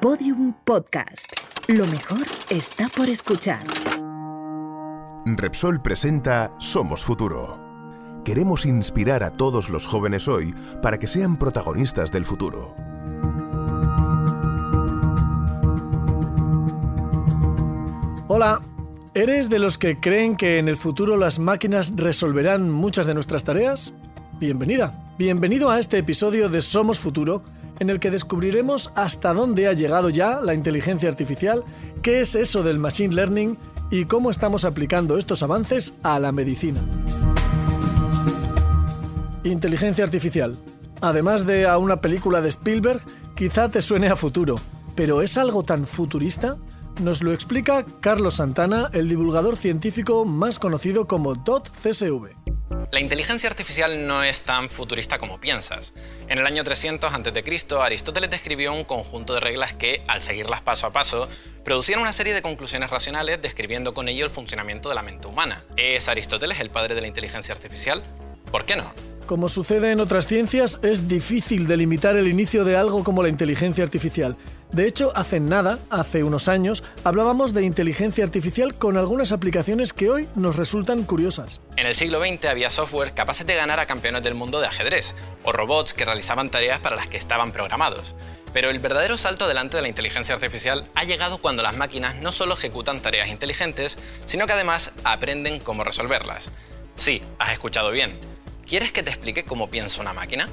Podium Podcast. Lo mejor está por escuchar. Repsol presenta Somos Futuro. Queremos inspirar a todos los jóvenes hoy para que sean protagonistas del futuro. Hola, ¿eres de los que creen que en el futuro las máquinas resolverán muchas de nuestras tareas? Bienvenida, bienvenido a este episodio de Somos Futuro, en el que descubriremos hasta dónde ha llegado ya la inteligencia artificial, qué es eso del machine learning y cómo estamos aplicando estos avances a la medicina. Inteligencia artificial. Además de a una película de Spielberg, quizá te suene a futuro, pero ¿es algo tan futurista? Nos lo explica Carlos Santana, el divulgador científico más conocido como DOT-CSV. La inteligencia artificial no es tan futurista como piensas. En el año 300 a.C., Aristóteles describió un conjunto de reglas que, al seguirlas paso a paso, producían una serie de conclusiones racionales describiendo con ello el funcionamiento de la mente humana. ¿Es Aristóteles el padre de la inteligencia artificial? ¿Por qué no? Como sucede en otras ciencias, es difícil delimitar el inicio de algo como la inteligencia artificial. De hecho, hace nada, hace unos años, hablábamos de inteligencia artificial con algunas aplicaciones que hoy nos resultan curiosas. En el siglo XX había software capaces de ganar a campeones del mundo de ajedrez, o robots que realizaban tareas para las que estaban programados. Pero el verdadero salto adelante de la inteligencia artificial ha llegado cuando las máquinas no solo ejecutan tareas inteligentes, sino que además aprenden cómo resolverlas. Sí, has escuchado bien ¿Quieres que te explique cómo piensa una máquina?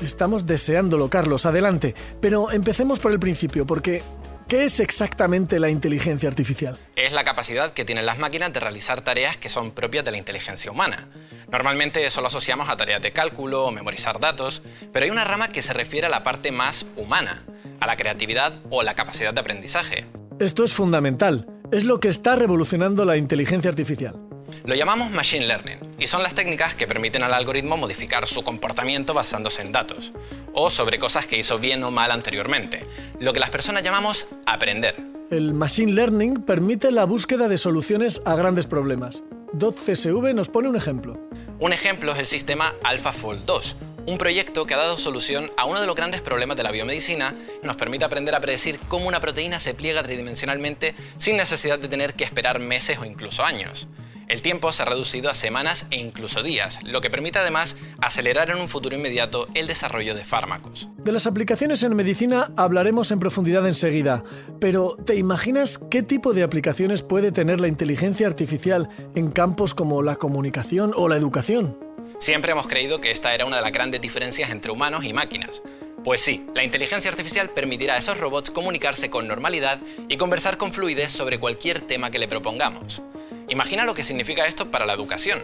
Estamos deseándolo, Carlos, adelante. Pero empecemos por el principio, porque ¿qué es exactamente la inteligencia artificial? Es la capacidad que tienen las máquinas de realizar tareas que son propias de la inteligencia humana. Normalmente eso lo asociamos a tareas de cálculo o memorizar datos, pero hay una rama que se refiere a la parte más humana, a la creatividad o la capacidad de aprendizaje. Esto es fundamental. Es lo que está revolucionando la inteligencia artificial. Lo llamamos Machine Learning y son las técnicas que permiten al algoritmo modificar su comportamiento basándose en datos o sobre cosas que hizo bien o mal anteriormente, lo que las personas llamamos aprender. El Machine Learning permite la búsqueda de soluciones a grandes problemas. DotCSV nos pone un ejemplo. Un ejemplo es el sistema AlphaFold 2, un proyecto que ha dado solución a uno de los grandes problemas de la biomedicina, nos permite aprender a predecir cómo una proteína se pliega tridimensionalmente sin necesidad de tener que esperar meses o incluso años. El tiempo se ha reducido a semanas e incluso días, lo que permite además acelerar en un futuro inmediato el desarrollo de fármacos. De las aplicaciones en medicina hablaremos en profundidad enseguida, pero ¿te imaginas qué tipo de aplicaciones puede tener la inteligencia artificial en campos como la comunicación o la educación? Siempre hemos creído que esta era una de las grandes diferencias entre humanos y máquinas. Pues sí, la inteligencia artificial permitirá a esos robots comunicarse con normalidad y conversar con fluidez sobre cualquier tema que le propongamos. Imagina lo que significa esto para la educación.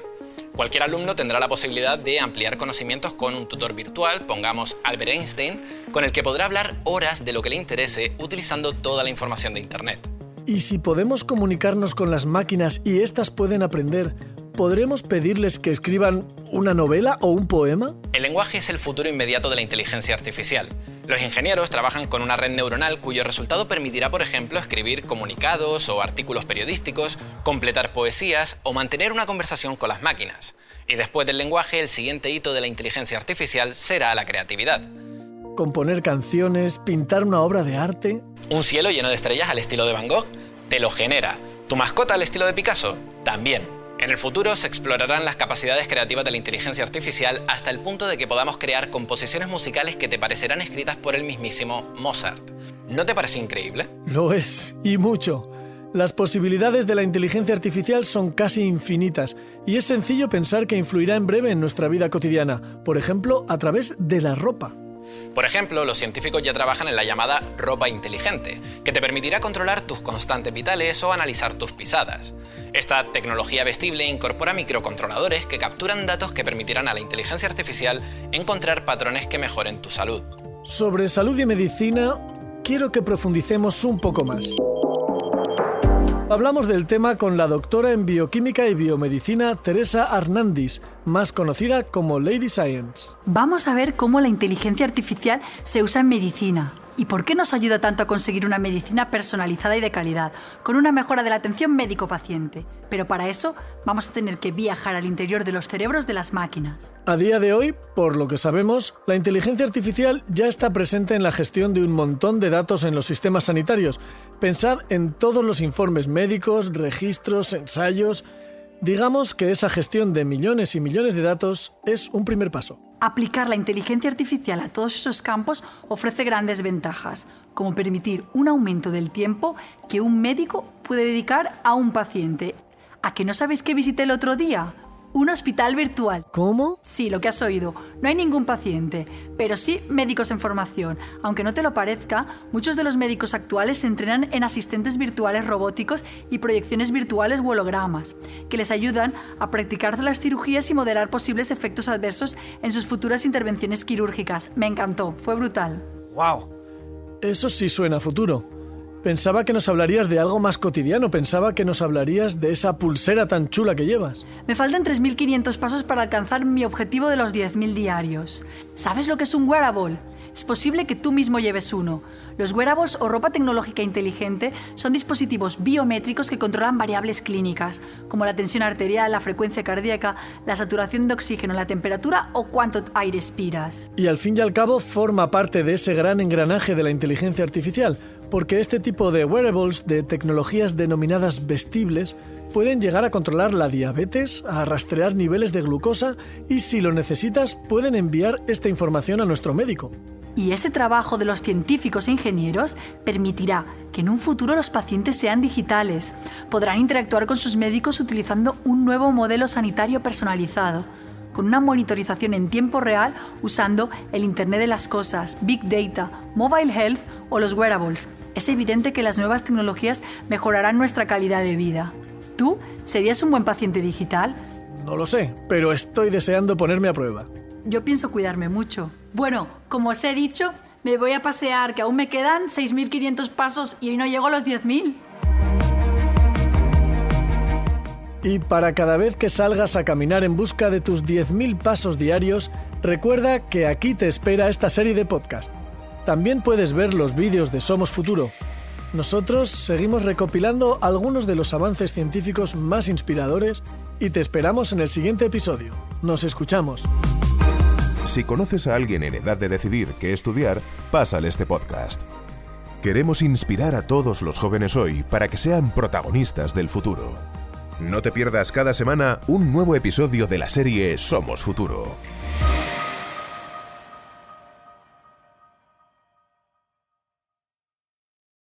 Cualquier alumno tendrá la posibilidad de ampliar conocimientos con un tutor virtual, pongamos Albert Einstein, con el que podrá hablar horas de lo que le interese utilizando toda la información de Internet. ¿Y si podemos comunicarnos con las máquinas y éstas pueden aprender, ¿podremos pedirles que escriban una novela o un poema? El lenguaje es el futuro inmediato de la inteligencia artificial. Los ingenieros trabajan con una red neuronal cuyo resultado permitirá, por ejemplo, escribir comunicados o artículos periodísticos, completar poesías o mantener una conversación con las máquinas. Y después del lenguaje, el siguiente hito de la inteligencia artificial será la creatividad. Componer canciones, pintar una obra de arte. Un cielo lleno de estrellas al estilo de Van Gogh te lo genera. ¿Tu mascota al estilo de Picasso? También. En el futuro se explorarán las capacidades creativas de la inteligencia artificial hasta el punto de que podamos crear composiciones musicales que te parecerán escritas por el mismísimo Mozart. ¿No te parece increíble? Lo es, y mucho. Las posibilidades de la inteligencia artificial son casi infinitas y es sencillo pensar que influirá en breve en nuestra vida cotidiana, por ejemplo, a través de la ropa. Por ejemplo, los científicos ya trabajan en la llamada ropa inteligente, que te permitirá controlar tus constantes vitales o analizar tus pisadas. Esta tecnología vestible incorpora microcontroladores que capturan datos que permitirán a la inteligencia artificial encontrar patrones que mejoren tu salud. Sobre salud y medicina, quiero que profundicemos un poco más. Hablamos del tema con la doctora en bioquímica y biomedicina Teresa Arnandis, más conocida como Lady Science. Vamos a ver cómo la inteligencia artificial se usa en medicina. ¿Y por qué nos ayuda tanto a conseguir una medicina personalizada y de calidad, con una mejora de la atención médico-paciente? Pero para eso vamos a tener que viajar al interior de los cerebros de las máquinas. A día de hoy, por lo que sabemos, la inteligencia artificial ya está presente en la gestión de un montón de datos en los sistemas sanitarios. Pensad en todos los informes médicos, registros, ensayos. Digamos que esa gestión de millones y millones de datos es un primer paso. Aplicar la inteligencia artificial a todos esos campos ofrece grandes ventajas, como permitir un aumento del tiempo que un médico puede dedicar a un paciente. ¿A que no sabéis que visité el otro día? Un hospital virtual. ¿Cómo? Sí, lo que has oído. No hay ningún paciente, pero sí médicos en formación. Aunque no te lo parezca, muchos de los médicos actuales se entrenan en asistentes virtuales robóticos y proyecciones virtuales u hologramas, que les ayudan a practicar las cirugías y modelar posibles efectos adversos en sus futuras intervenciones quirúrgicas. Me encantó, fue brutal. ¡Wow! Eso sí suena a futuro. Pensaba que nos hablarías de algo más cotidiano, pensaba que nos hablarías de esa pulsera tan chula que llevas. Me faltan 3.500 pasos para alcanzar mi objetivo de los 10.000 diarios. ¿Sabes lo que es un wearable? Es posible que tú mismo lleves uno. Los wearables o ropa tecnológica inteligente son dispositivos biométricos que controlan variables clínicas, como la tensión arterial, la frecuencia cardíaca, la saturación de oxígeno, la temperatura o cuánto aire expiras. Y al fin y al cabo forma parte de ese gran engranaje de la inteligencia artificial, porque este tipo de wearables, de tecnologías denominadas vestibles, pueden llegar a controlar la diabetes, a rastrear niveles de glucosa y si lo necesitas pueden enviar esta información a nuestro médico. Y este trabajo de los científicos e ingenieros permitirá que en un futuro los pacientes sean digitales. Podrán interactuar con sus médicos utilizando un nuevo modelo sanitario personalizado, con una monitorización en tiempo real usando el Internet de las Cosas, Big Data, Mobile Health o los wearables. Es evidente que las nuevas tecnologías mejorarán nuestra calidad de vida. ¿Tú serías un buen paciente digital? No lo sé, pero estoy deseando ponerme a prueba. Yo pienso cuidarme mucho. Bueno, como os he dicho, me voy a pasear, que aún me quedan 6.500 pasos y hoy no llego a los 10.000. Y para cada vez que salgas a caminar en busca de tus 10.000 pasos diarios, recuerda que aquí te espera esta serie de podcast. También puedes ver los vídeos de Somos Futuro. Nosotros seguimos recopilando algunos de los avances científicos más inspiradores y te esperamos en el siguiente episodio. Nos escuchamos. Si conoces a alguien en edad de decidir qué estudiar, pásale este podcast. Queremos inspirar a todos los jóvenes hoy para que sean protagonistas del futuro. No te pierdas cada semana un nuevo episodio de la serie Somos Futuro.